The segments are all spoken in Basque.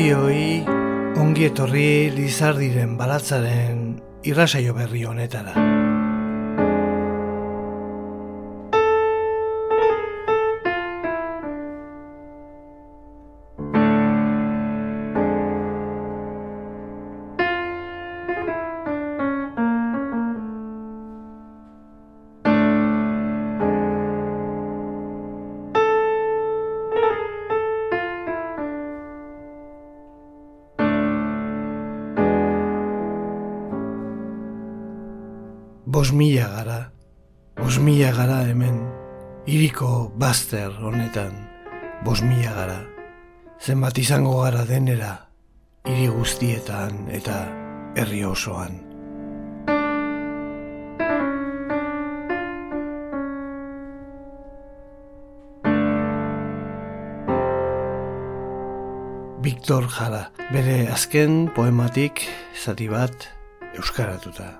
Guztioi ongi etorri Lizardiren balatzaren irrasaio berri honetara. Bazter honetan, bos mila gara. Zenbat izango gara denera, hiri guztietan eta herri osoan. Victor Jara, bere azken poematik zati bat euskaratuta.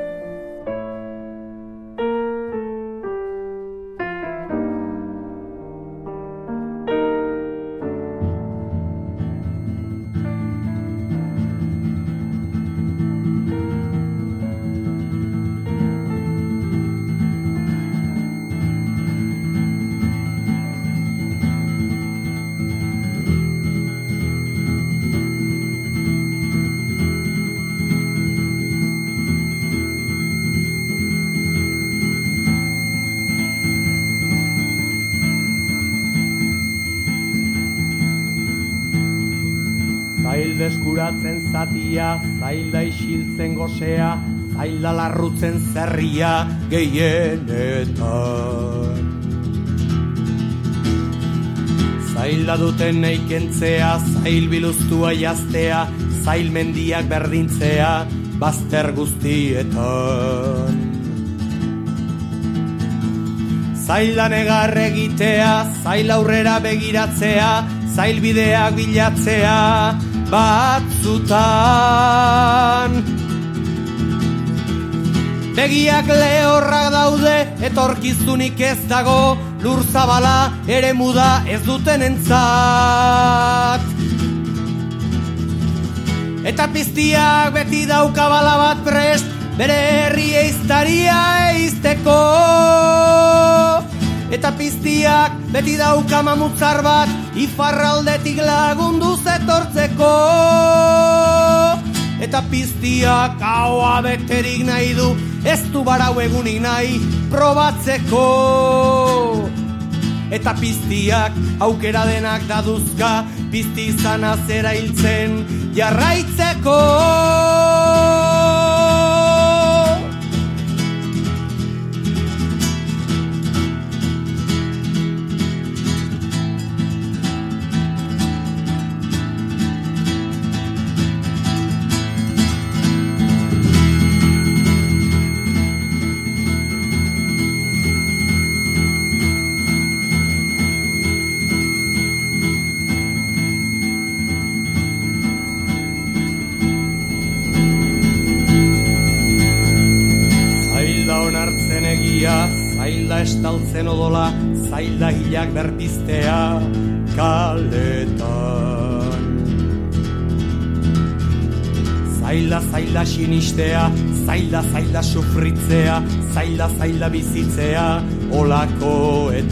Zerria gehienetan. Zaila duten eikentzea, zail biluztua jaztea, zail mendiak berdintzea, bazter guztietan. Zaila negar egitea, zaila aurrera begiratzea, zail bideak bilatzea, batzutan Begiak lehorrak daude etorkizunik ez dago Lur zabala ere muda ez duten entzat. Eta piztiak beti daukabala bat prest Bere herri eiztaria eizteko. Eta piztiak beti dauka mamutzar bat Ifarraldetik lagundu zetortzeko Eta piztiak haua beterik nahi du Ez du barau egunik nahi probatzeko. Eta piztiak aukera denak daduzka Pizti izan azera hiltzen jarraitzeko zaila hilak berpiztea kaletan. Zaila, zaila sinistea, zaila, zaila sufritzea, zaila, zaila bizitzea olakoetan.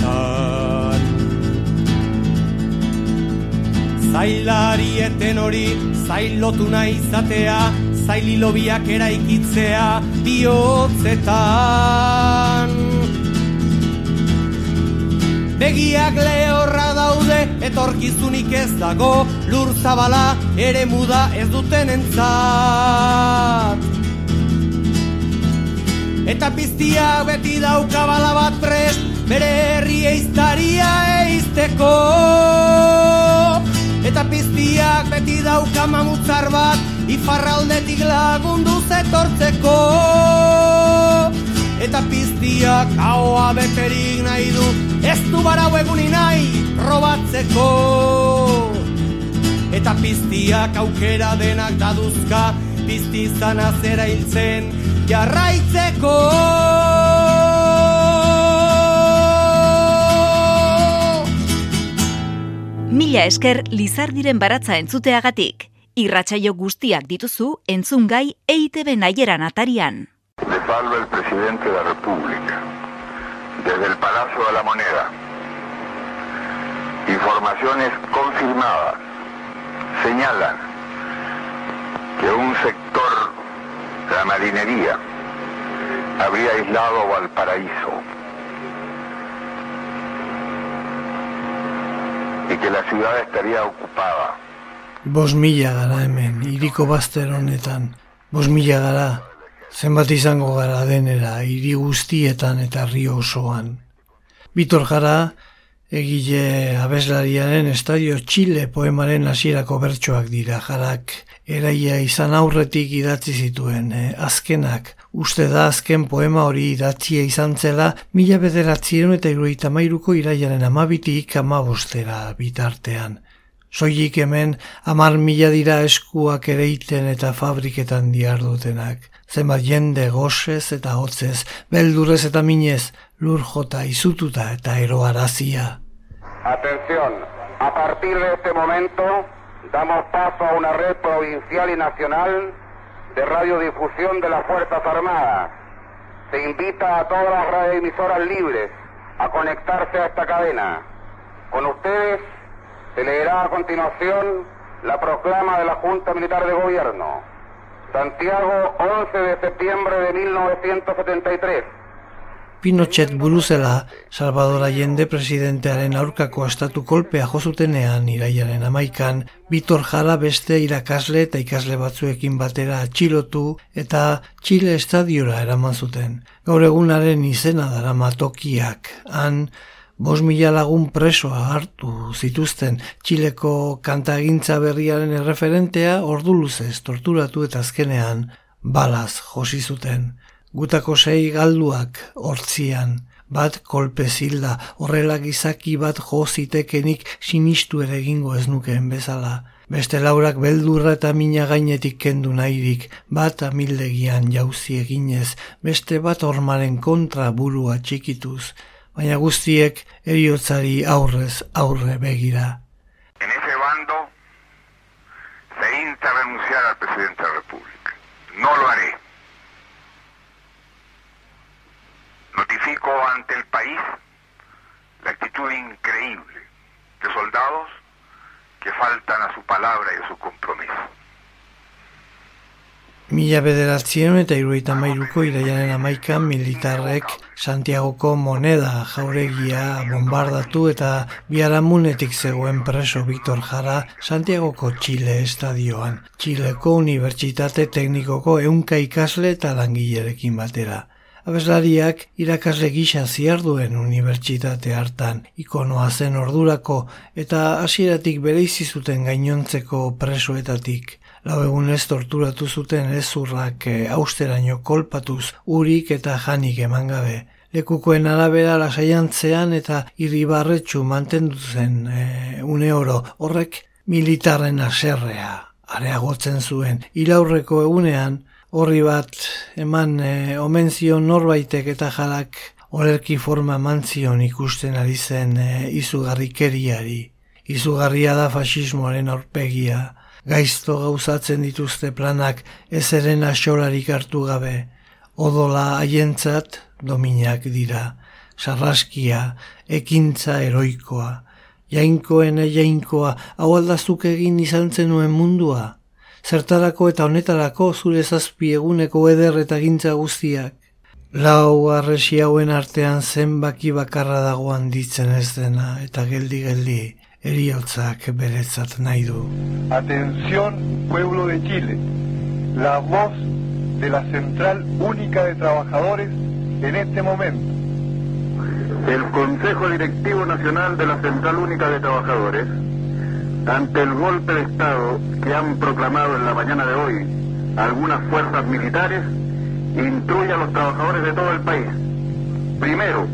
Zailari eten hori, zailotu nahi izatea, zaililobiak eraikitzea bihotzetan. Begiak lehorra daude etorkizunik ez dago lur zabala ere muda ez duten entzat eta piztia beti dauka bala bat prest bere herri eiztaria eizteko. Eta piztiak beti dauka mamutzar bat ifarraldetik lagundu zetortzeko eta piztiak haoa beterik nahi du ez du barau eguni nahi robatzeko eta piztiak aukera denak daduzka pizti izan azera hiltzen jarraitzeko Mila esker lizardiren baratza entzuteagatik. Irratsaio guztiak dituzu entzungai EITB naieran atarian. Le salva el presidente de la República, desde el Palacio de la Moneda. Informaciones confirmadas señalan que un sector de la marinería habría aislado Valparaíso y que la ciudad estaría ocupada. Bos mila gara hemen, iriko bazter honetan. Bos mila gara, zenbat izango gara denera, hiri guztietan eta rio osoan. Bitor jara, egile abeslariaren estadio Chile poemaren hasierako bertsoak dira jarak. Eraia izan aurretik idatzi zituen, eh? azkenak, uste da azken poema hori idatzia izan zela, mila bederatzieron eta iruita mairuko iraiaren amabitik amabostera bitartean. Soilik hemen amar mila dira eskuak ereiten eta fabriketan diardutenak zenbat jende gozez eta hotzez, beldurrez eta minez, lur jota izututa eta eroarazia. Atención, a partir de este momento damos paso a una red provincial y nacional de radiodifusión de las Fuerzas Armadas. Se invita a todas las radioemisoras libres a conectarse a esta cadena. Con ustedes se leerá a continuación la proclama de la Junta Militar de Gobierno. Santiago, 11 de septiembre de 1973. Pinochet buruzela, Salvador Allende presidentearen aurkako estatu kolpea jozutenean iraiaren amaikan, Bitor Jara beste irakasle eta ikasle batzuekin batera atxilotu eta Txile estadiora eraman zuten. Gaur egunaren izena dara matokiak, han Bos mila lagun presoa hartu zituzten Txileko kantagintza berriaren erreferentea ordu luzez torturatu eta azkenean balaz josi zuten. Gutako sei galduak hortzian, bat kolpe zilda, horrela gizaki bat jozitekenik sinistu ere egingo ez nukeen bezala. Beste laurak beldurra eta mina gainetik kendu nahirik, bat amildegian jauzi eginez, beste bat ormaren kontra burua txikituz, baina guztiek eriotzari aurrez aurre. En ese bando se insta a renunciar al presidente de la República. No lo haré. Notifico ante el país la actitud increíble de soldados que faltan a su palabra y a su compromiso. Mila bederatzen eta iruita mairuko iraiaren amaikan militarrek Santiagoko moneda jauregia bombardatu eta biaramunetik zegoen preso Victor Jara Santiagoko Txile estadioan. Txileko Unibertsitate Teknikoko eunka ikasle eta langilerekin batera. Abeslariak irakasle gisa ziarduen unibertsitate hartan ikonoa zen ordurako eta hasieratik bereizi zuten gainontzeko presoetatik lau egunez torturatu zuten ezurrak e, austeraino kolpatuz urik eta janik eman gabe. Lekukoen arabera lasaiantzean eta irribarretxu mantendu zen e, une oro horrek militarren aserrea areagotzen zuen. Ilaurreko egunean horri bat eman e, omenzio norbaitek eta jalak olerki forma mantzion ikusten ari zen e, izugarrikeriari. Izugarria da fasismoaren aurpegia gaizto gauzatzen dituzte planak ezeren asolarik hartu gabe, odola haientzat dominak dira, sarraskia, ekintza eroikoa, jainkoen jainkoa, hau aldazuk egin izan zenuen mundua, zertarako eta honetarako zure zazpi eguneko eder eta gintza guztiak, Lau arresi hauen artean zenbaki bakarra dagoan ditzen ez dena eta geldi-geldi eriotzak beretzat nahi du. Atención, pueblo de Chile. La voz de la Central Única de Trabajadores en este momento. El Consejo Directivo Nacional de la Central Única de Trabajadores, ante el golpe de Estado que han proclamado en la mañana de hoy algunas fuerzas militares, instruye a los trabajadores de todo el país. Primero,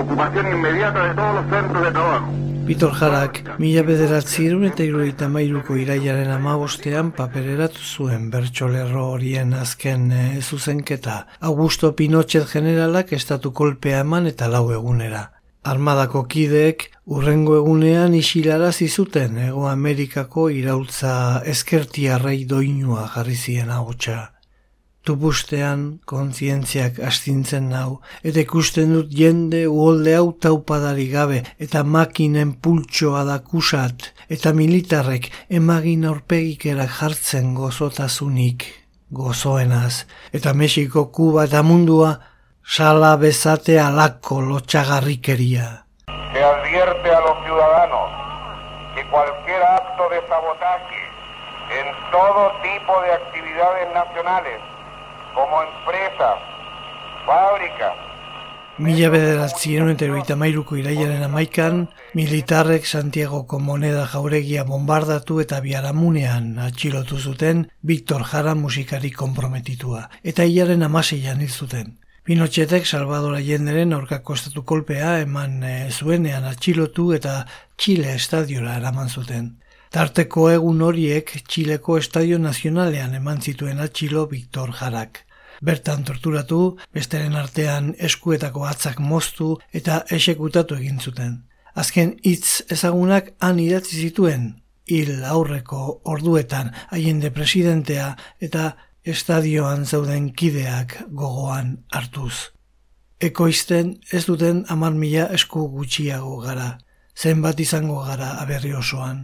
ocupación inmediata de todos los centros de trabajo. Bitor Jarak, mila bederatzi irun eta iruita mairuko iraiaren amabostean papereratu zuen bertxolerro horien azken e, zuzenketa. Augusto Pinochet generalak estatu kolpea eman eta lau egunera. Armadako kideek urrengo egunean isilarazi zizuten Ego Amerikako iraultza eskertiarrei doinua jarri zien ahotsa. Tupustean kontzientziak astintzen nau, eta ikusten dut jende uolde hau taupadari gabe, eta makinen pultsoa da kusat, eta militarrek emagin aurpegikerak jartzen gozotasunik, gozoenaz, eta Mexiko, Kuba eta mundua, sala bezate alako lotxagarrikeria. Se advierte a los ciudadanos que cualquier acto de sabotaje en todo tipo de actividades nacionales como empresa, fábrica. Mila bederatzieron eta eroita mairuko iraiaren amaikan, militarrek Santiagoko moneda jauregia bombardatu eta biaramunean atxilotu zuten Victor Jara musikari komprometitua, eta hilaren amaseian hil zuten. Pinochetek Salvador Allenderen aurkako estatu kolpea eman e, zuenean atxilotu eta Chile estadiora eraman zuten. Tarteko egun horiek Txileko Estadio Nazionalean eman zituen atxilo Victor Jarak. Bertan torturatu, besteren artean eskuetako atzak moztu eta esekutatu egin zuten. Azken hitz ezagunak han idatzi zituen, hil aurreko orduetan haiende presidentea eta estadioan zauden kideak gogoan hartuz. Ekoizten ez duten amar mila esku gutxiago gara, zenbat izango gara aberri osoan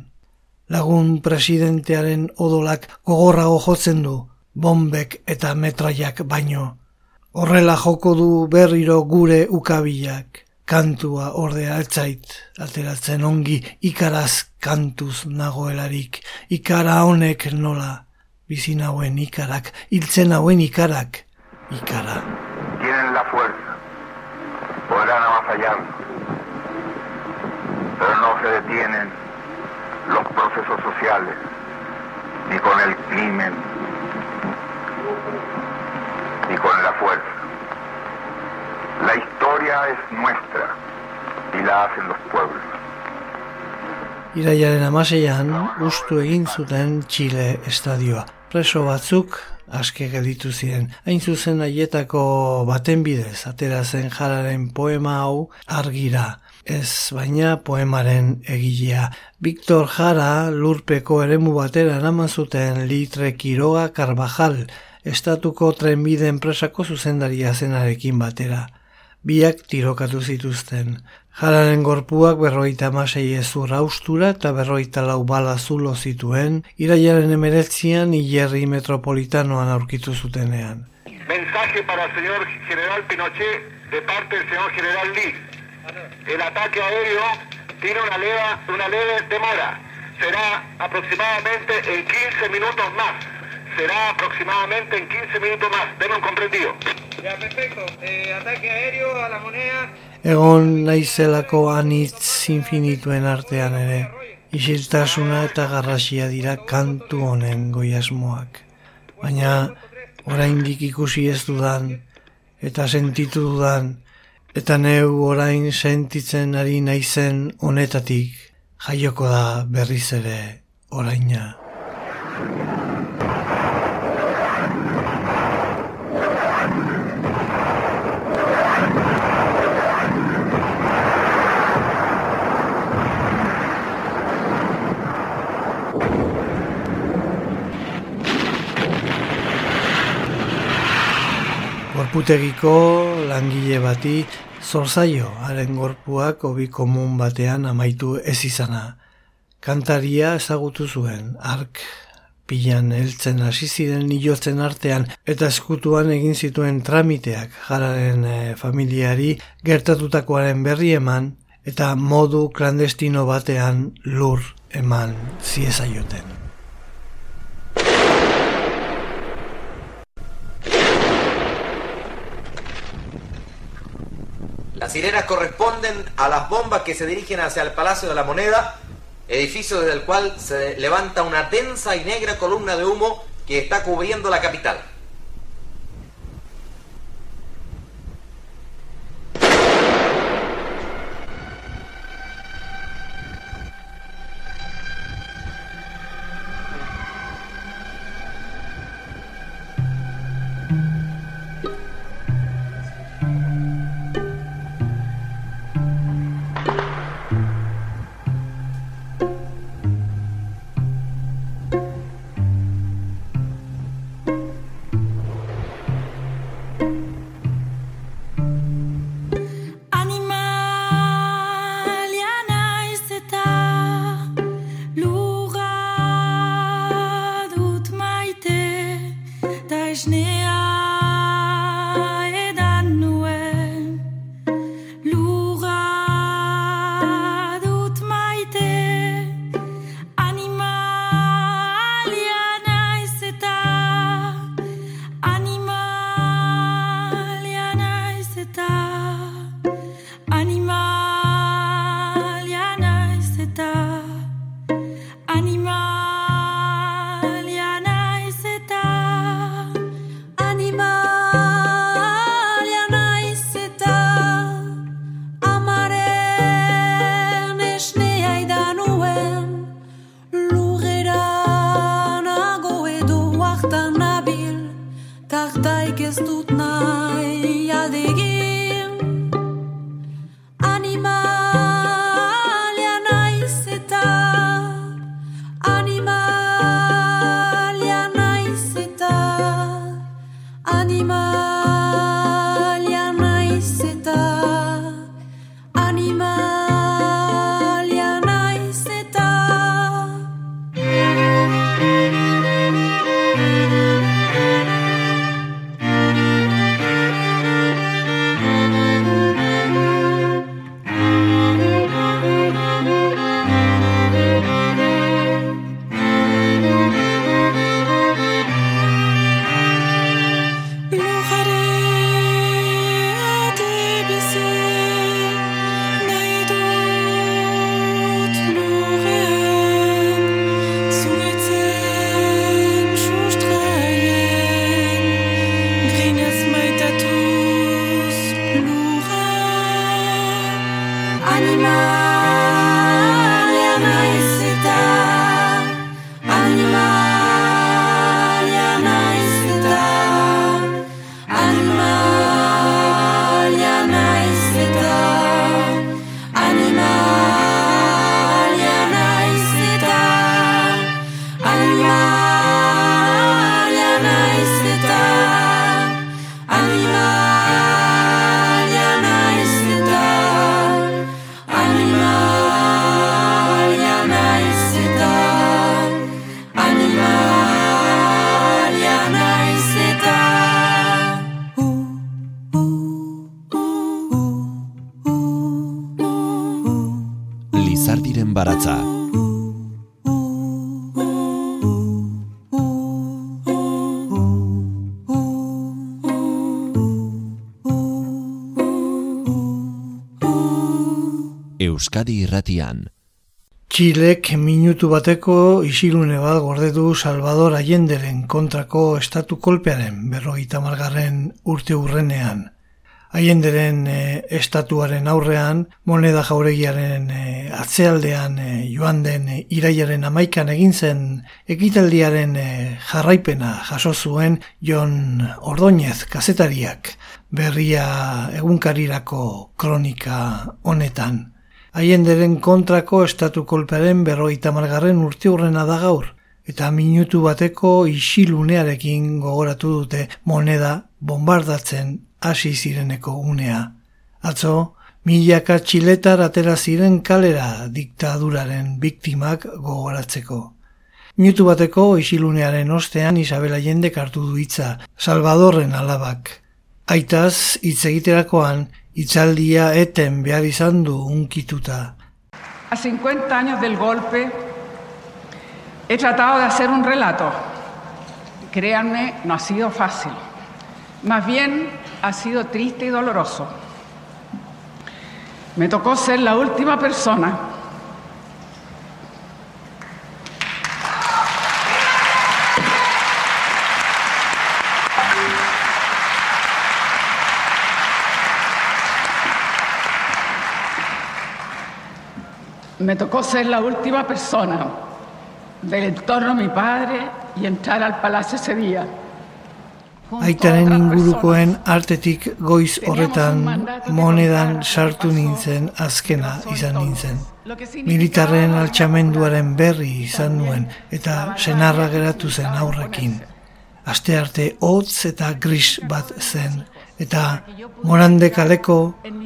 lagun presidentearen odolak gogorrago jotzen du, bombek eta metraiak baino. Horrela joko du berriro gure ukabilak, kantua ordea altzait, ateratzen ongi ikaraz kantuz nagoelarik, ikara honek nola, bizin hauen ikarak, hiltzen hauen ikarak, ikara. Tienen la fuerza, podrán avasallando, pero no se detienen los procesos sociales, ni con el crimen, ni con la fuerza. La historia es nuestra y la hacen los pueblos. Iraiaren amaseian, ustu egin zuten Txile estadioa. Preso batzuk, aske gelditu ziren. Hain zuzen aietako baten bidez, atera zen jararen poema hau argira ez baina poemaren egilea. Victor Jara lurpeko eremu batera eraman zuten litre Kiroga Carvajal, estatuko trenbide enpresako zuzendaria zenarekin batera. Biak tirokatu zituzten. Jararen gorpuak berroita masei ezur austura eta berroita lau bala zulo zituen, iraiaren emeretzian hilerri metropolitanoan aurkitu zutenean. Mensaje para el señor general Pinochet de parte del señor general Lee. El ataque aéreo tiene una leve, una leve demora. Será aproximadamente en 15 minutos más. Será aproximadamente en 15 minutos más. Denme un comprendido. Ya, perfecto. Eh, ataque aéreo a la moneda. Egon naizelako anitz infinituen artean ere, isiltasuna eta garrasia dira kantu honen goiasmoak. Baina, oraindik ikusi ez dudan, eta sentitu dudan, Eta neu orain sentitzen ari naizen honetatik jaioko da berriz ere oraina. Gorputegiko langile bati Zorzaio, haren gorpuak hobi komun batean amaitu ez izana. Kantaria ezagutu zuen, ark pilan heltzen hasi ziren ilotzen artean eta eskutuan egin zituen tramiteak jararen e, familiari gertatutakoaren berri eman eta modu klandestino batean lur eman ziezaioten. Las sirenas corresponden a las bombas que se dirigen hacia el Palacio de la Moneda, edificio desde el cual se levanta una densa y negra columna de humo que está cubriendo la capital. Euskadi irratian. Txilek minutu bateko isilune bat gordetu Salvador Allenderen kontrako estatu kolpearen berrogeita margarren urte urrenean. Allenderen e, estatuaren aurrean, moneda jauregiaren e, atzealdean e, joan den e, iraiaren amaikan egin zen ekitaldiaren e, jarraipena jaso zuen Jon Ordoñez kazetariak berria egunkarirako kronika honetan. Haienderen kontrako estatu kolpearen berroita margarren urte hurrena da gaur, eta minutu bateko isilunearekin gogoratu dute moneda bombardatzen hasi zireneko unea. Atzo, milaka txiletar atera ziren kalera diktaduraren biktimak gogoratzeko. Minutu bateko isilunearen ostean Isabela jende hartu du hitza, Salvadorren alabak. Aitaz, hitz egiterakoan, itzaldia eten behar izan du unkituta. A 50 años del golpe, he tratado de hacer un relato. Créanme, no ha sido fácil. Más bien, ha sido triste y doloroso. Me tocó ser la última persona Me tocó ser la última persona del entorno de mi padre y entrar al palacio ese día. Aitaren ingurukoen artetik goiz horretan monedan sartu nintzen azkena izan nintzen. Militarren altxamenduaren berri izan nuen eta senarra geratu zen aurrekin. Aste arte hotz eta gris bat zen eta morande kaleko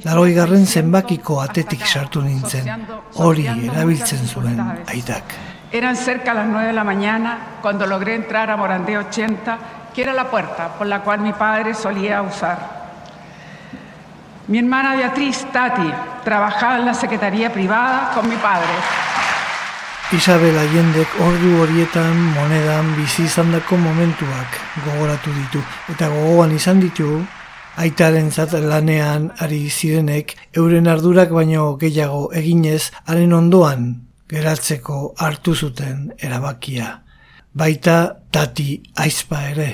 laroi garren zenbakiko atetik sartu nintzen, hori erabiltzen zuen aitak. Eran cerca las 9 de la mañana cuando logré entrar a Morandé 80, que era la puerta por la cual mi padre solía usar. Mi hermana Beatriz Tati trabajaba en la secretaría privada con mi padre. Isabel Allendek ordu horietan monedan bizi izandako momentuak gogoratu ditu eta gogoan izan ditu aitaren zat lanean ari zirenek euren ardurak baino gehiago eginez haren ondoan geratzeko hartu zuten erabakia. Baita tati aizpa ere.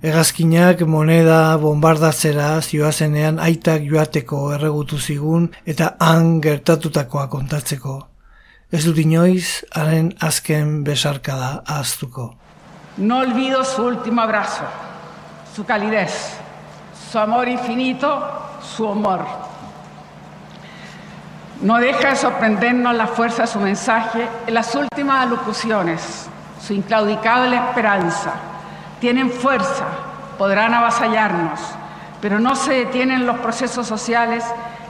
Egazkinak moneda bombardatzera zioazenean aitak joateko erregutu zigun eta han gertatutakoa kontatzeko. Ez dut inoiz, haren azken besarkada ahaztuko. No olvido su último abrazo, su calidez, su amor infinito, su amor. No deja de sorprendernos la fuerza de su mensaje en las últimas alocuciones, su inclaudicable esperanza. Tienen fuerza, podrán avasallarnos, pero no se detienen los procesos sociales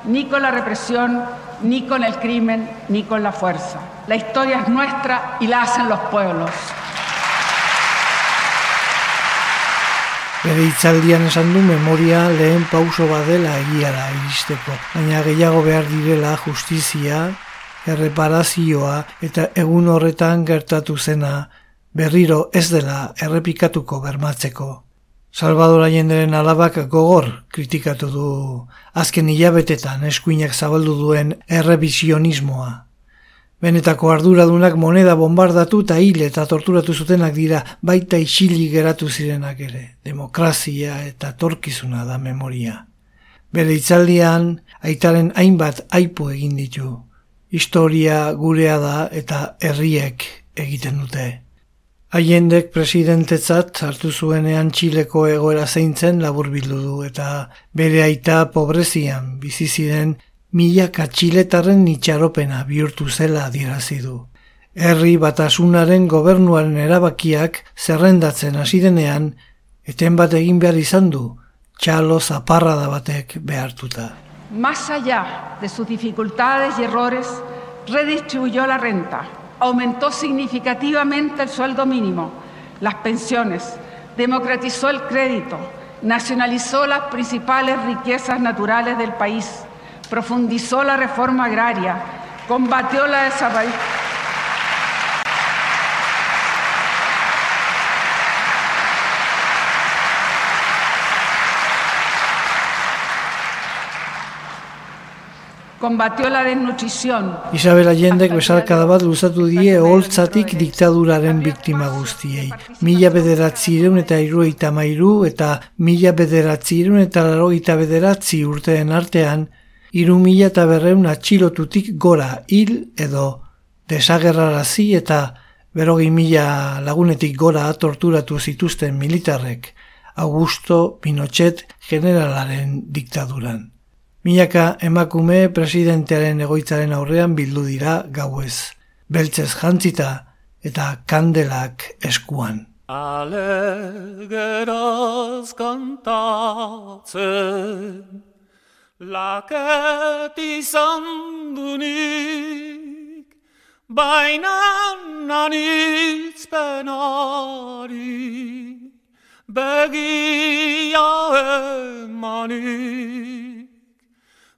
ni con la represión, ni con el crimen, ni con la fuerza. La historia es nuestra y la hacen los pueblos. Bere itzaldian esan du memoria lehen pauso badela egiara iristeko, baina gehiago behar direla justizia, erreparazioa eta egun horretan gertatu zena berriro ez dela errepikatuko bermatzeko. Salvador Allenderen alabak gogor kritikatu du azken hilabetetan eskuinak zabaldu duen errevisionismoa. Benetako arduradunak moneda bombardatu eta hil eta torturatu zutenak dira baita isili geratu zirenak ere. Demokrazia eta torkizuna da memoria. Bere itzaldian, aitaren hainbat aipu egin ditu. Historia gurea da eta herriek egiten dute. Haiendek presidentetzat hartu zuenean Txileko egoera zeintzen labur bildu du eta bere aita pobrezian bizi ziren milaka txiletarren itxaropena bihurtu zela adierazi du. Herri batasunaren gobernuaren erabakiak zerrendatzen hasi denean, eten bat egin behar izan du, txalo zaparrada batek behartuta. Más allá de sus dificultades y errores, redistribuyó la renta, aumentó significativamente el sueldo mínimo, las pensiones, democratizó el crédito, nacionalizó las principales riquezas naturales del país, profundizó la reforma agraria, combatió la desaparición. Combatió la desnutrición. Isabel Allendek besarkada bat luzatu die holtzatik diktaduraren biktima guztiei. Mila bederatzi ireun eta irueita mairu eta mila bederatzi ireun eta laroita bederatzi urteen artean iru mila eta berreun atxilotutik gora hil edo desagerrarazi eta berogi mila lagunetik gora torturatu zituzten militarrek Augusto Pinochet generalaren diktaduran. Milaka emakume presidentearen egoitzaren aurrean bildu dira gauez. Beltzez jantzita eta kandelak eskuan. Alegeraz kantatzen Laket izan dunik baina nanitzpenari begia emanik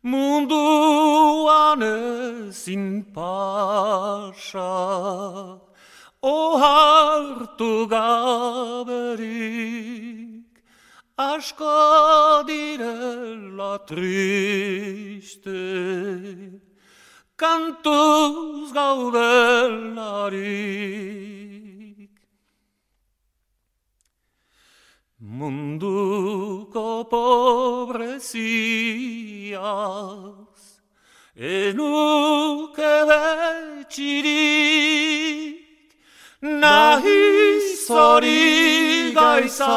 munduan ezin pasa ohartu gaberik asko direla triste kantuz gaudelarik. Munduko pobreziaz, enuke betxirik, nahi zori gaizasko,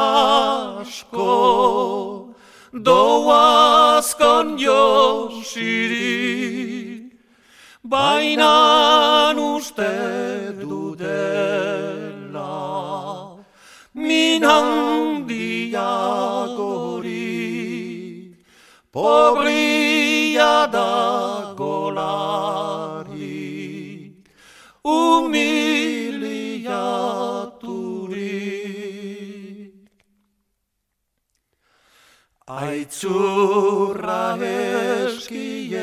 doazkon josirik baina uste dudela min handia gori. Pobria da golari umiliaturi aitzurra eskien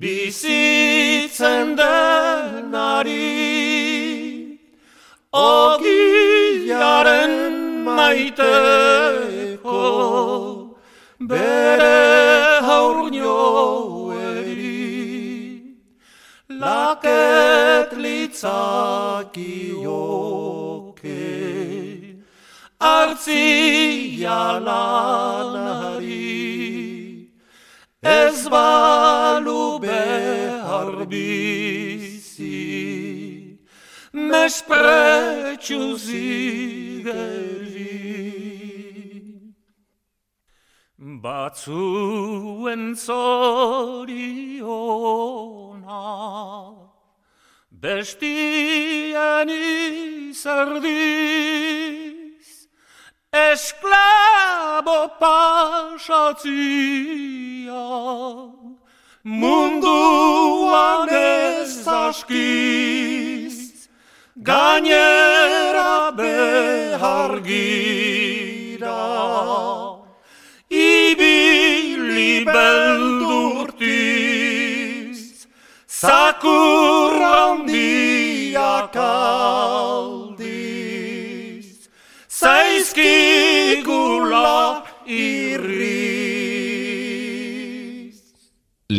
bizitzen denari ogilaren maiteko bere haurnioeri laket litzakioke artzia lanari ez balu behar bizi, mespretxu zigeri. Batzuen zoriona, bestien izerdi, esklabo pasatzia munduan ez askiz gainera behar gira. Ibili beldurtiz zaizkigula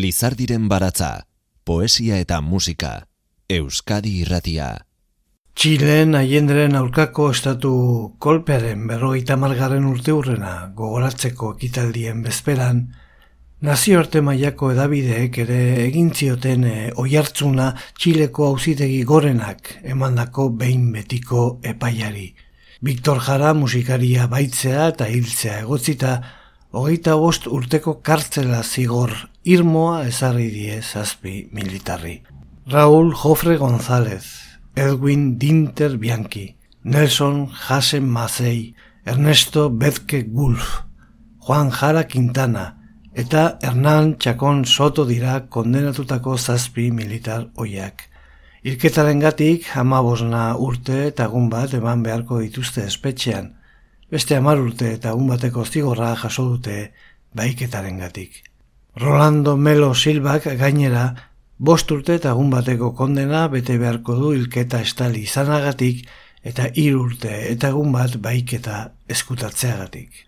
Lizardiren baratza, poesia eta musika, Euskadi irratia. Txilen aiendren aurkako estatu kolpearen berrogeita margarren urte hurrena gogoratzeko ekitaldien bezperan, nazioarte mailako edabideek ere egin zioten e, oihartzuna Txileko auzitegi gorenak emandako behin betiko epaiari. Viktor Jara musikaria baitzea eta hiltzea egotzita, hogeita bost urteko kartzela zigor irmoa ezarri die zazpi militarri. Raúl Jofre González, Edwin Dinter Bianchi, Nelson Hasen Mazei, Ernesto Bezke Gulf, Juan Jara Quintana eta Hernán Chacón Soto dira kondenatutako zazpi militar oiak. Irketaren gatik, bosna urte eta egun bat eman beharko dituzte espetxean. Beste amar urte eta egun bateko zigorra jaso dute baiketaren gatik. Rolando Melo Silbak gainera, bost urte eta egun bateko kondena bete beharko du ilketa estali izanagatik eta hir urte eta egun bat baiketa eskutatzeagatik.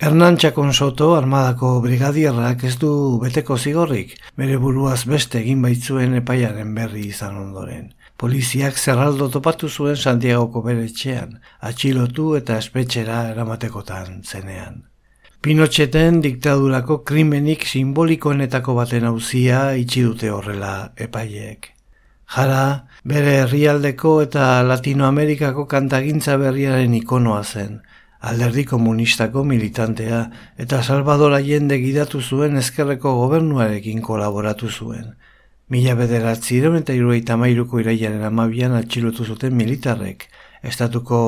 Hernan Txakon Soto armadako brigadierrak ez du beteko zigorrik, bere buruaz beste egin baitzuen epaiaren berri izan ondoren. Poliziak zerraldo topatu zuen Santiagoko bere etxean, atxilotu eta espetxera eramatekotan zenean. Pinotxeten diktadurako krimenik simbolikoenetako baten hauzia itxi dute horrela epaileek. Jara, bere herrialdeko eta Latinoamerikako kantagintza berriaren ikonoa zen, alderdi komunistako militantea eta Salvador Allende gidatu zuen ezkerreko gobernuarekin kolaboratu zuen. Mila bederatzi eta irueita mairuko iraiaren amabian atxilotu zuten militarrek, estatuko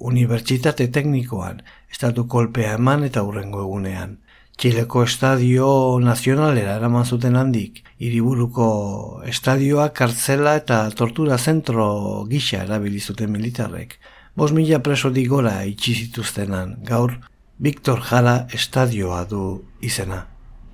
unibertsitate teknikoan, estatu kolpea eman eta hurrengo egunean. Txileko estadio nazionalera eraman zuten handik, hiriburuko estadioa kartzela eta tortura zentro gisa erabili zuten militarrek. Bos mila preso digora itxizituztenan, gaur Victor Jara estadioa du izena.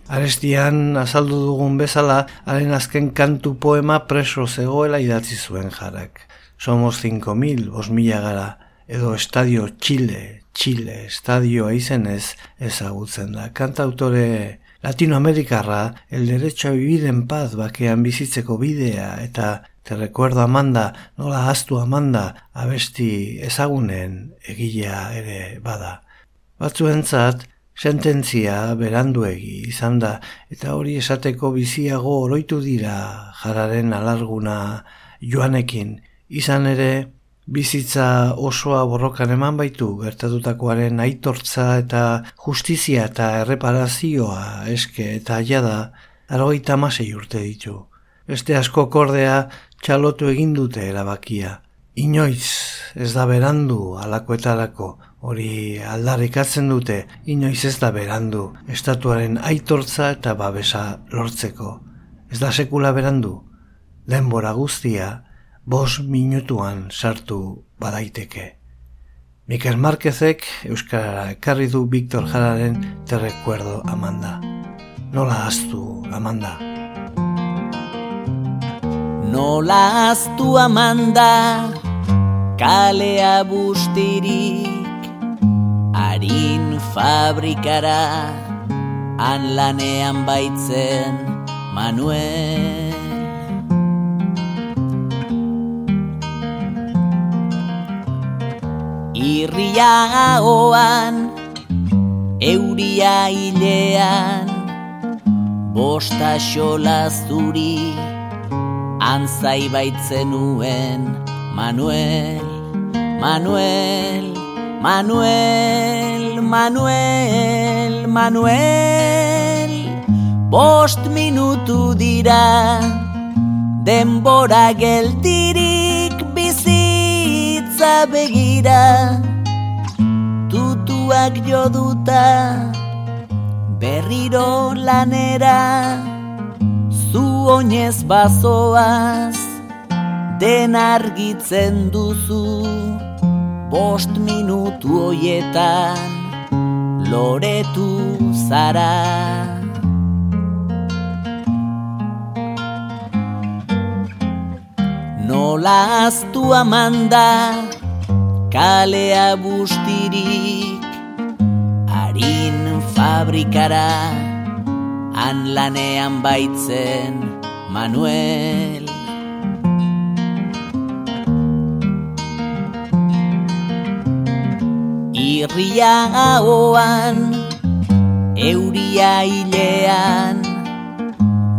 Arestian azaldu dugun bezala, haren azken kantu poema preso zegoela idatzi zuen jarak. Somos 5.000, bos mila gara, edo estadio Chile, Chile, estadioa izenez ezagutzen da. Kantautore Latinoamerikarra, el derecho a vivir en paz bakean bizitzeko bidea eta te recuerdo Amanda, nola astu Amanda, abesti ezagunen egilea ere bada. Batzuentzat, sententzia beranduegi izan da, eta hori esateko biziago oroitu dira jararen alarguna joanekin, izan ere, bizitza osoa borrokan eman baitu gertatutakoaren aitortza eta justizia eta erreparazioa eske eta jada argoita masei urte ditu. Beste asko kordea txalotu egin dute erabakia. Inoiz ez da berandu alakoetarako hori aldarrikatzen dute, inoiz ez da berandu estatuaren aitortza eta babesa lortzeko. Ez da sekula berandu, denbora guztia, bos minutuan sartu badaiteke. Mikel Marquezek Euskarara ekarri du Victor Jararen terrekuerdo Amanda. Nola aztu, Amanda? Nola aztu, Amanda, kalea bustirik, harin fabrikara, han lanean baitzen, Manuel. Irria oan, euria hilean, bosta xola zuri, anzai baitzenuen, Manuel, Manuel, Manuel, Manuel, Manuel, bost minutu dira, denbora geltirik bizitza begira, tutuak joduta, berriro lanera, zu oinez bazoaz, den argitzen duzu, bost minutu hoietan, loretu zara. Nola aztu amanda, kalea bustirik, harin fabrikara, han lanean baitzen Manuel. Irria hauan, euria hilean,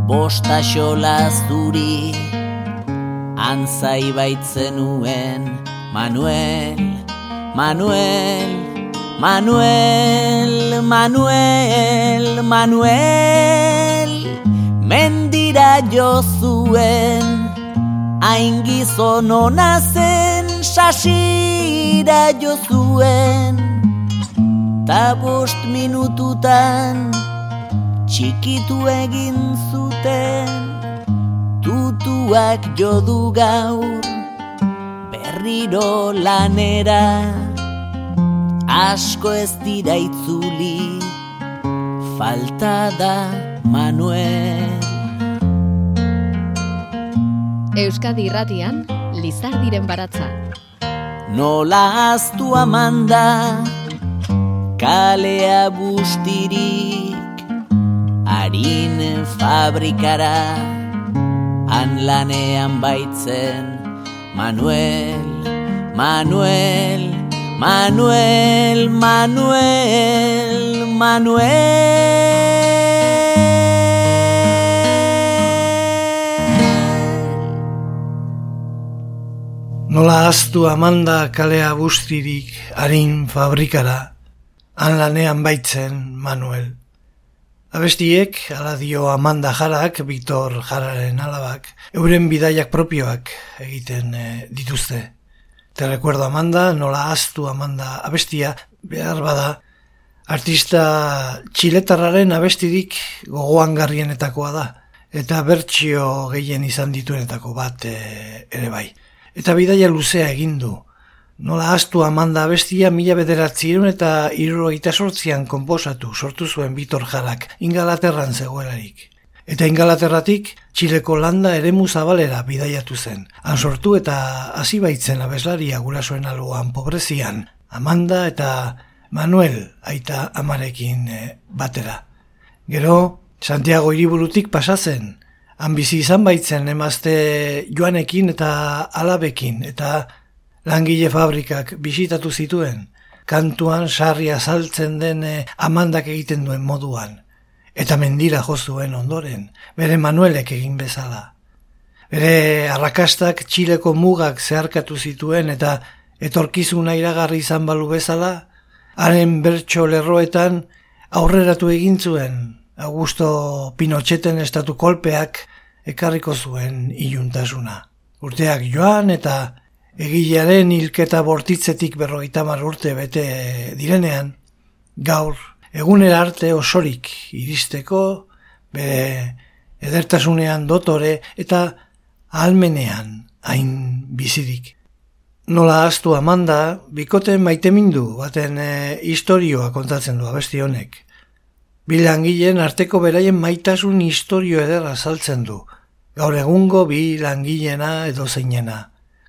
bosta xola zuri, anzai baitzenuen Manuel, Manuel, Manuel, Manuel, Manuel, mendira jo zuen, hain gizon hona zen sasira jo zuen, ta bost minututan txikitu egin zuten, tutuak jodu gaur berriro lanera asko ez dira itzuli falta da Manuel. Euskadi Irratian Lizardiren baratza Nola aztu amanda kalea bustirik harin fabrikara han lanean baitzen Manuel, Manuel, Manuel, Manuel, Manuel. Nola aztu amanda kalea bustirik harin fabrikara, han lanean baitzen Manuel. Abestiek, ala dio Amanda Jarak, Victor Jararen alabak, euren bidaiak propioak egiten e, dituzte. Te recuerdo Amanda, nola aztu Amanda abestia, behar bada, Artista txiletarraren abestirik gogoan garrienetakoa da, eta bertsio gehien izan dituenetako bat e, ere bai. Eta bidaia luzea egin du. Nola astu amanda abestia mila bederatzieun eta irro sortzian konposatu sortu zuen Bitor Jarak ingalaterran zegoelarik. Eta ingalaterratik Txileko landa eremu zabalera bidaiatu zen. Han sortu eta hasi baitzen abeslaria gurasoen aluan pobrezian, Amanda eta Manuel aita amarekin eh, batera. Gero, Santiago hiriburutik pasatzen, han izan baitzen emazte joanekin eta alabekin, eta langile fabrikak bisitatu zituen, kantuan sarria saltzen den eh, amandak egiten duen moduan, eta mendira jozuen ondoren, bere Manuelek egin bezala. Bere arrakastak txileko mugak zeharkatu zituen eta etorkizuna iragarri izan balu bezala, haren bertso lerroetan aurreratu egin zuen Augusto Pinocheten estatu kolpeak ekarriko zuen iluntasuna. Urteak joan eta egilearen hilketa bortitzetik berrogeita urte bete direnean, gaur egunera arte osorik iristeko, bere edertasunean dotore eta almenean hain bizirik. Nola astu amanda, bikoten maitemindu baten e, historioa kontatzen du abesti honek. Bi langileen arteko beraien maitasun historio ederra saltzen du. Gaur egungo bi langileena edo zeinena.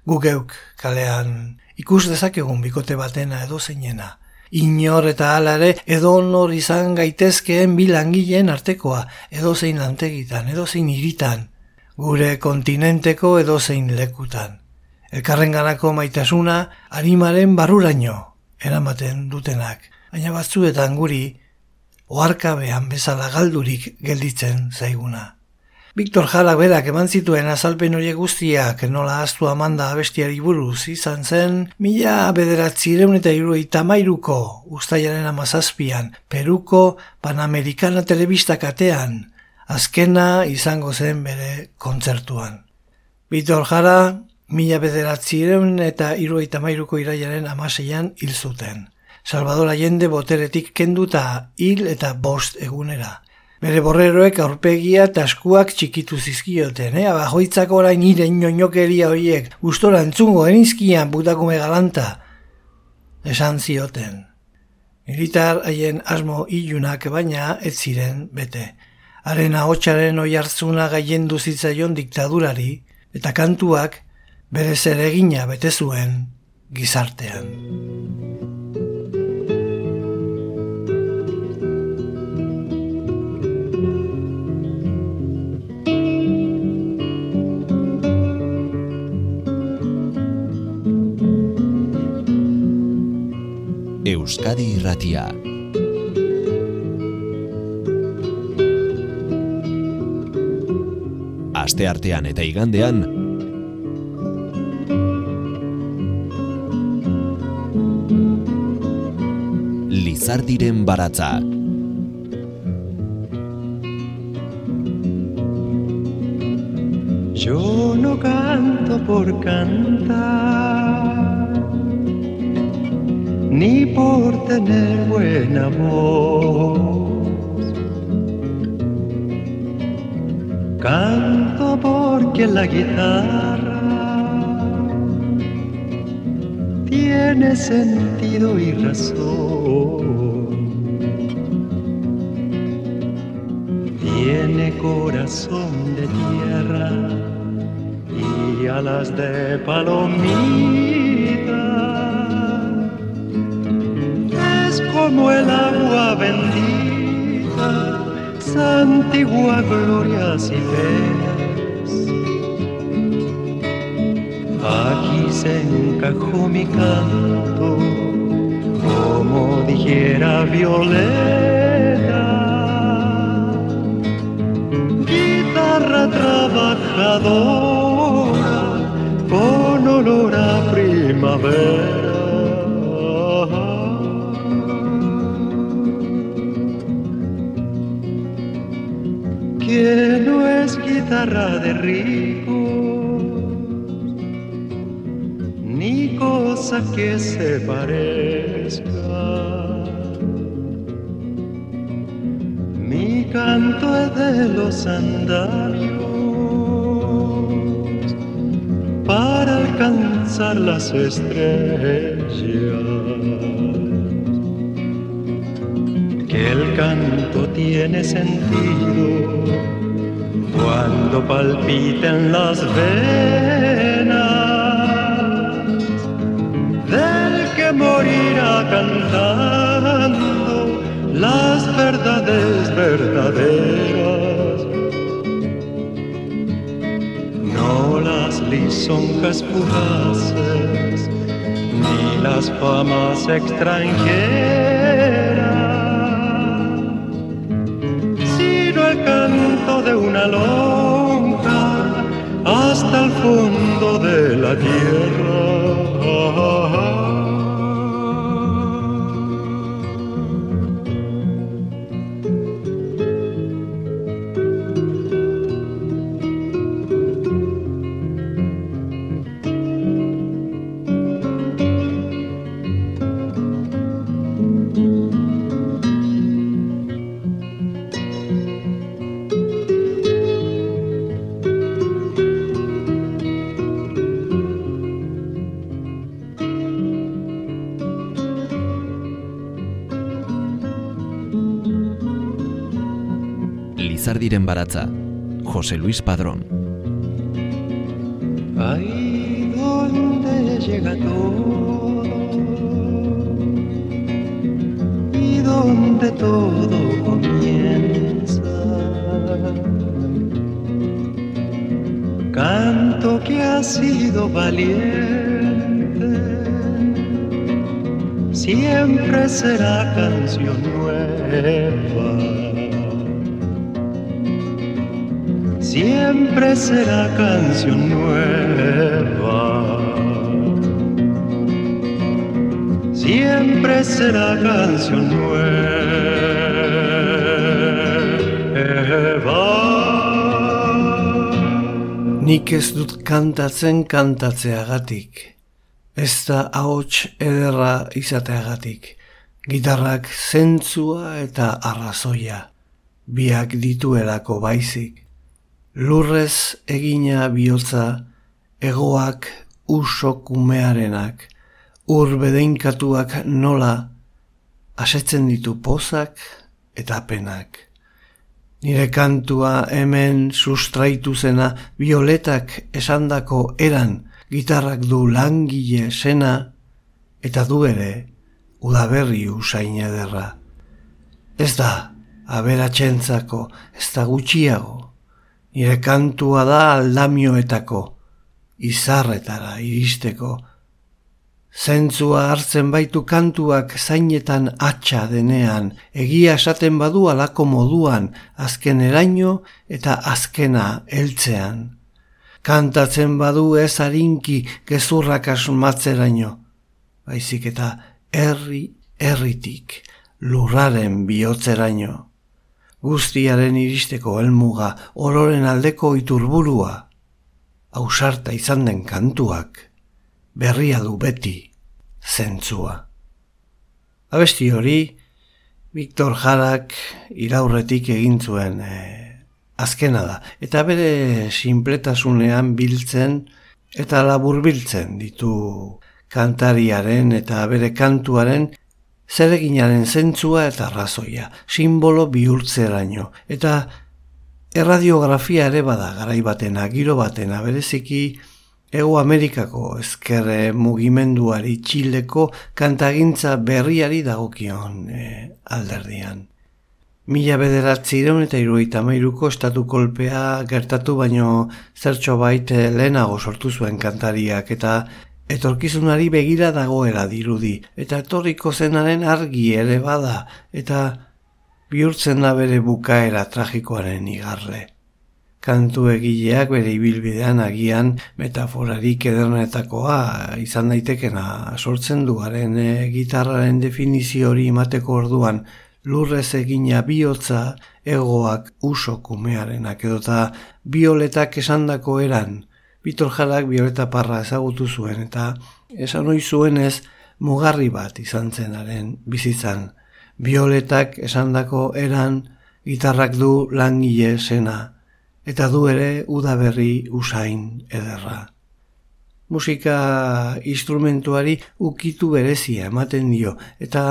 Gugeuk kalean ikus dezakegun bikote batena edo zeinena. Inor eta alare edo nor izan gaitezkeen bi langileen artekoa edo zein lantegitan, edo zein iritan. Gure kontinenteko edo zein lekutan elkarrenganako maitasuna animaren barruraino eramaten dutenak, baina batzuetan guri oarkabean bezala galdurik gelditzen zaiguna. Viktor Jalak berak eman zituen azalpen horiek guztiak nola astu amanda abestiari buruz izan zen mila bederatzireun eta irui tamairuko ustaiaren amazazpian Peruko Panamericana telebista katean azkena izango zen bere kontzertuan. Viktor Jara mila bederatzireun eta iruaita mairuko iraiaren amaseian hil zuten. Salvador Allende boteretik kenduta hil eta bost egunera. Bere borreroek aurpegia eta txikitu zizkioten, eh? Abajoitzak orain nire inoinokeria horiek, gustora entzungo enizkian butakume galanta. Esan zioten. Militar haien asmo ilunak baina ez ziren bete. Haren ahotsaren oi hartzuna gaien duzitzaion diktadurari, eta kantuak bere zeregina bete zuen gizartean. Euskadi Irratia Aste artean eta igandean Lizardiren baratza. Yo no canto por cantar, ni por tener buena voz. Canto porque la guitarra tiene sentido y razón. Tiene corazón de tierra y alas de palomita. Bendita, santigua glorias y penas Aquí se encajó mi canto, como dijera Violeta. Guitarra trabajadora, con olor a primavera. Es guitarra de rico que se parezca. canto es de los andamios para alcanzar las estrellas. Que el canto tiene sentido cuando palpiten las venas del que morirá cantando las verdades verdaderas. No las lisonjas fugaces ni las famas extranjeras, de una lonja hasta el fondo de la tierra. Baratza, Jose Luis Padrón. Ahí donde llega todo y donde todo comienza. Canto que ha sido valiente, siempre será canción nueva. Siempre será canción nueva. Siempre será canción nueva. Nik ez dut kantatzen kantatzeagatik. Ez da ahots ederra izateagatik. Gitarrak zentzua eta arrazoia. Biak dituelako baizik. Lurrez egina bihotza, egoak uso kumearenak, ur bedeinkatuak nola, asetzen ditu pozak eta penak. Nire kantua hemen sustraitu zena violetak esandako eran gitarrak du langile sena eta du ere udaberri usain ederra. Ez da, aberatxentzako, ez da gutxiago. Nire kantua da aldamioetako, izarretara iristeko. Zentzua hartzen baitu kantuak zainetan atxa denean, egia esaten badu alako moduan, azken eraino eta azkena heltzean. Kantatzen badu ez harinki gezurrak asmatzeraino, baizik eta herri herritik lurraren bihotzeraino guztiaren iristeko helmuga ororen aldeko iturburua, ausarta izan den kantuak, berria du beti, zentzua. Abesti hori, Viktor Jarak iraurretik egin zuen e, azkena da, eta bere sinpletasunean biltzen eta labur biltzen ditu kantariaren eta bere kantuaren zereginaren zentzua eta razoia, simbolo bihurtzeraino, eta erradiografia ere bada garai batena, giro batena, bereziki Ego Amerikako ezkerre mugimenduari txileko kantagintza berriari dagokion e, alderdian. Mila bederatzi ireun eta iruita mairuko estatu kolpea gertatu baino zertxo baite lehenago sortu zuen kantariak eta etorkizunari begira dagoela dirudi, eta etorriko zenaren argi ere bada, eta bihurtzen da bere bukaera tragikoaren igarle. Kantu egileak bere ibilbidean agian metaforarik edernetakoa izan daitekena sortzen duaren e, gitarraren definizio hori emateko orduan. Lurrez egina bihotza egoak uso kumearenak edota bioletak esandako eran, Bitor Jarak Bioleta Parra ezagutu zuen eta esan hori zuenez mugarri bat izan zenaren bizitzan. Bioletak esandako eran gitarrak du langile zena, eta du ere udaberri usain ederra. Musika instrumentuari ukitu berezia ematen dio, eta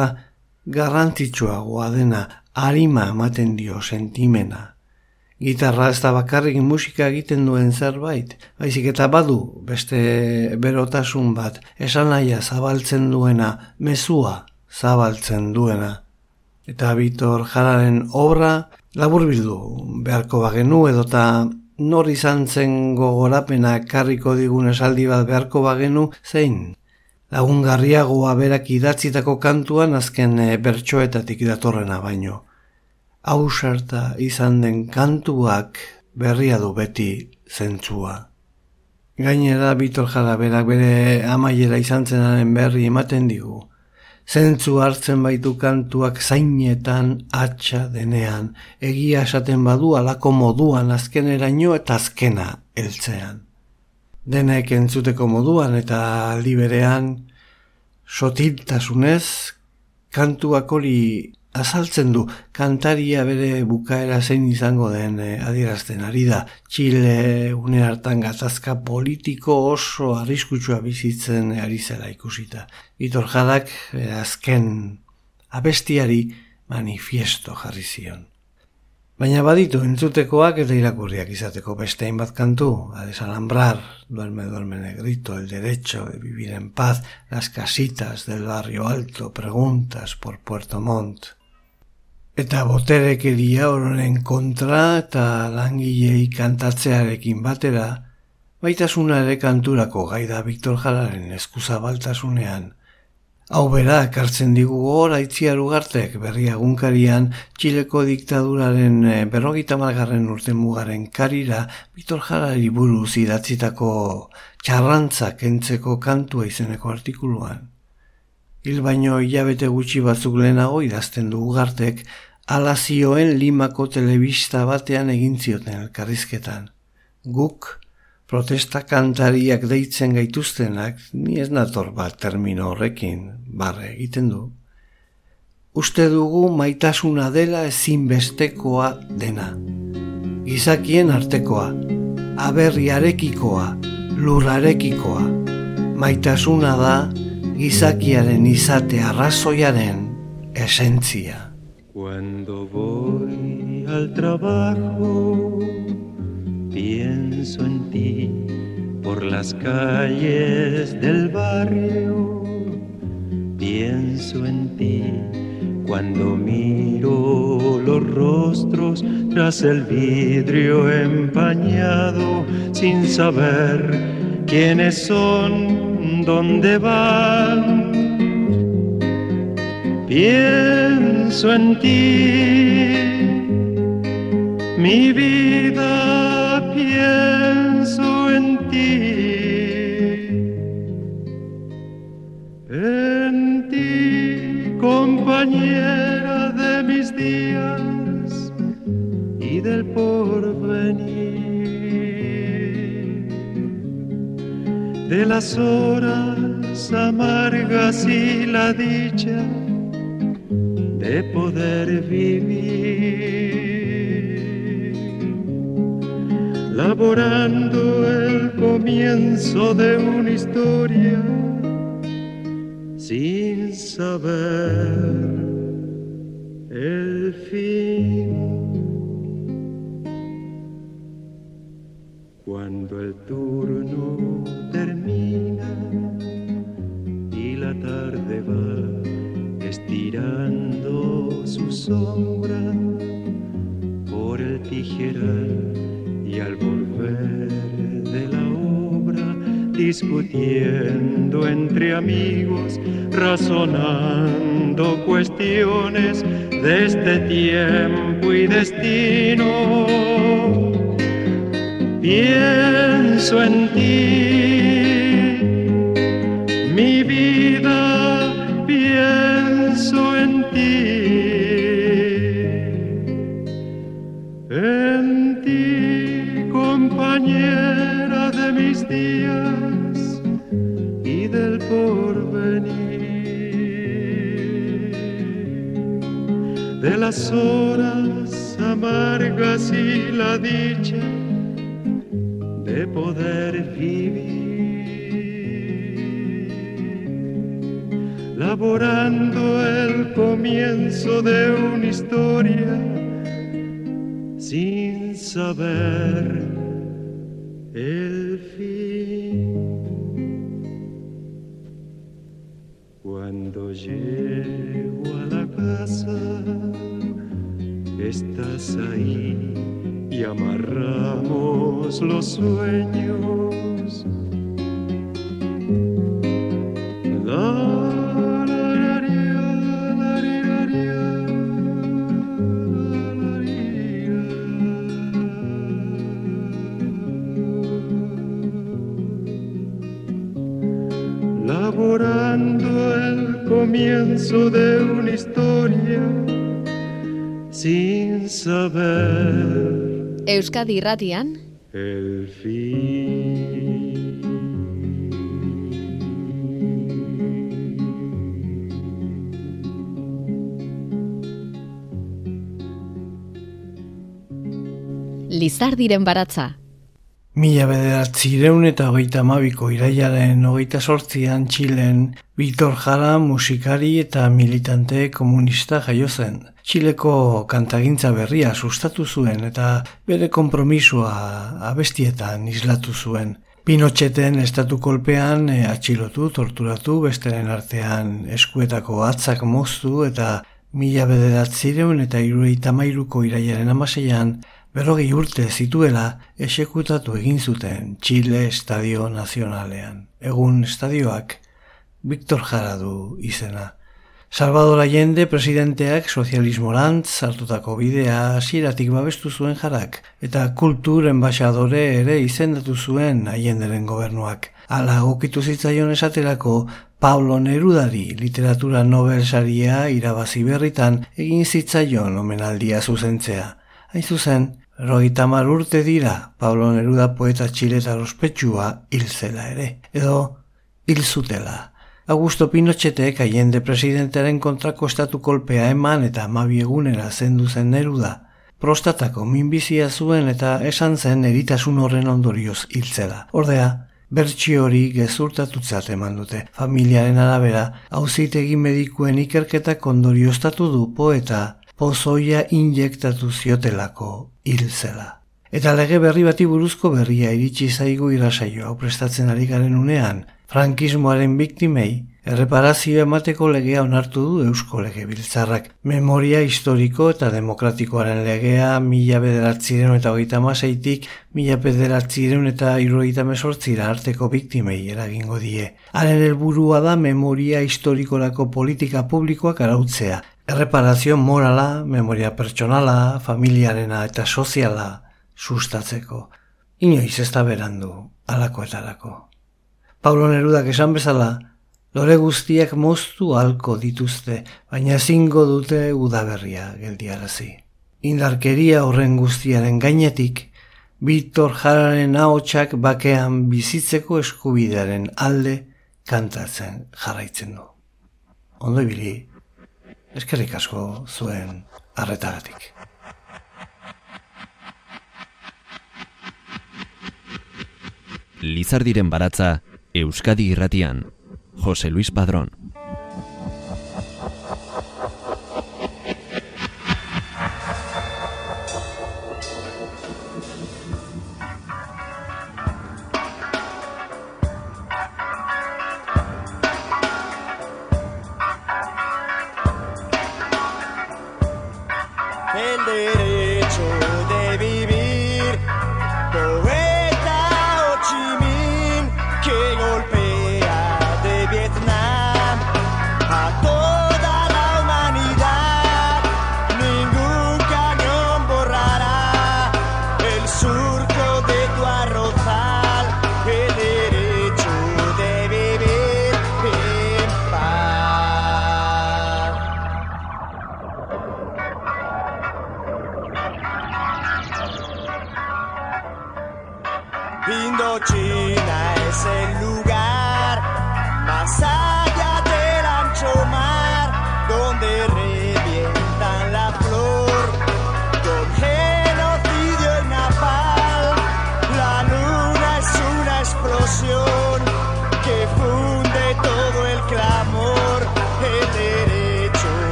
garrantzitsuagoa dena harima ematen dio sentimena. Gitarra ez da bakarrik musika egiten duen zerbait, baizik eta badu beste berotasun bat, esan zabaltzen duena, mezua zabaltzen duena. Eta Bitor Jararen obra labur bildu beharko bagenu edota nor izan zen gogorapena karriko digun esaldi bat beharko bagenu zein. Lagungarriagoa berak idatzitako kantuan azken e, bertsoetatik datorrena baino hausarta izan den kantuak berria du beti zentzua. Gainera Bitor Jara berak bere amaiera izan zenaren berri ematen digu. Zentzu hartzen baitu kantuak zainetan atxa denean, egia esaten badu alako moduan azkeneraino eta azkena heltzean. Denek entzuteko moduan eta aldi berean, sotiltasunez, kantuak hori azaltzen du kantaria bere bukaera zein izango den e, adierazten ari da Txile une hartan gatazka politiko oso arriskutsua bizitzen ari zela ikusita. Itor jadak e, azken abestiari manifiesto jarri zion. Baina baditu entzutekoak eta irakurriak izateko beste hainbat kantu, a desalambrar, duerme duerme negrito, el derecho de vivir en paz, las casitas del barrio alto, preguntas por Puerto Montt, Eta boterekeria ororen kontra eta langilei kantatzearekin batera, baitasuna ere kanturako gaida Viktor Jalaren eskuza baltasunean. Hau bera, kartzen digu gora itziar ugartek berri agunkarian Txileko diktaduraren eh, berrogita malgarren urte mugaren karira Viktor Jalari buruz idatzitako txarrantzak entzeko kantua izeneko artikuluan. Hil baino hilabete gutxi batzuk lehenago idazten du ugartek, alazioen limako telebista batean egin zioten elkarrizketan. Guk, protesta kantariak deitzen gaituztenak, ni ez nator bat termino horrekin, barre egiten du. Uste dugu maitasuna dela ezinbestekoa dena. Gizakien artekoa, aberriarekikoa, lurrarekikoa. Maitasuna da, gizakiaren izate arrazoiaren esentzia. Cuando voy al trabajo, pienso en ti por las calles del barrio, pienso en ti cuando miro los rostros tras el vidrio empañado sin saber quiénes son dónde van. Pienso en ti, mi vida, pienso en ti. En ti, compañera de mis días y del porvenir. De las horas amargas y la dicha de poder vivir, laborando el comienzo de una historia sin saber el fin. Cuando el turno estirando su sombra por el tijeral y al volver de la obra discutiendo entre amigos, razonando cuestiones de este tiempo y destino. Pienso en ti, las horas amargas y la dicha de poder vivir. Laborando el comienzo de una historia sin saber el fin. Cuando llego a la casa, estás ahí y amarramos los sueños. Laborando el comienzo de Euskadi Irratian el fin. Lizardiren baratza. Mila bederatzireun eta hogeita amabiko iraiaren hogeita sortzian Txilen Victor Jara musikari eta militante komunista jaio zen. Txileko kantagintza berria sustatu zuen eta bere konpromisua abestietan islatu zuen. Pinotxeten estatu kolpean e, atxilotu, torturatu, besteren artean eskuetako atzak moztu eta mila bederatzireun eta irureita mairuko iraiaren amaseian berrogei urte zituela esekutatu egin zuten Txile Estadio Nazionalean. Egun estadioak Victor Jara du izena. Salvador Allende presidenteak sozialismorantz hartutako bidea hasieratik babestu zuen jarak eta kultur enbaixadore ere izendatu zuen Allenderen gobernuak. Hala gokitu zitzaion esaterako Pablo Nerudari literatura Nobel saria irabazi berritan egin zitzaion omenaldia zuzentzea. Hain zuzen, Roita mar urte dira, Pablo Neruda poeta txileta ospetsua hil zela ere, edo hil zutela. Augusto Pinotxetek aiende presidentaren kontrako estatu kolpea eman eta mabiegunera zendu zen Neruda. Prostatako minbizia zuen eta esan zen eritasun horren ondorioz hiltzela. Ordea, bertsi hori gezurtatutzat eman dute. Familiaren arabera, hauzitegi medikuen ikerketak ondorioztatu du poeta pozoia injektatu ziotelako hil zela. Eta lege berri bati buruzko berria iritsi zaigu irasaio hau prestatzen ari garen unean, frankismoaren biktimei, erreparazio emateko legea onartu du Eusko Lege Biltzarrak. Memoria historiko eta demokratikoaren legea mila bederatziren eta hogeita maseitik mila bederatziren eta irurogeita mesortzira arteko biktimei eragingo die. Haren helburua da memoria historikorako politika publikoak arautzea, Erreparazio morala, memoria pertsonala, familiarena eta soziala sustatzeko. Inoiz ez da berandu, alako eta alako. Paulo Nerudak esan bezala, lore guztiak moztu halko dituzte, baina zingo dute udaberria geldiarazi. Indarkeria horren guztiaren gainetik, Victor Jararen ahotsak bakean bizitzeko eskubidearen alde kantatzen jarraitzen du. Ondo ibili, eskerrik asko zuen arretagatik. Lizardiren baratza Euskadi Irratian Jose Luis Padrón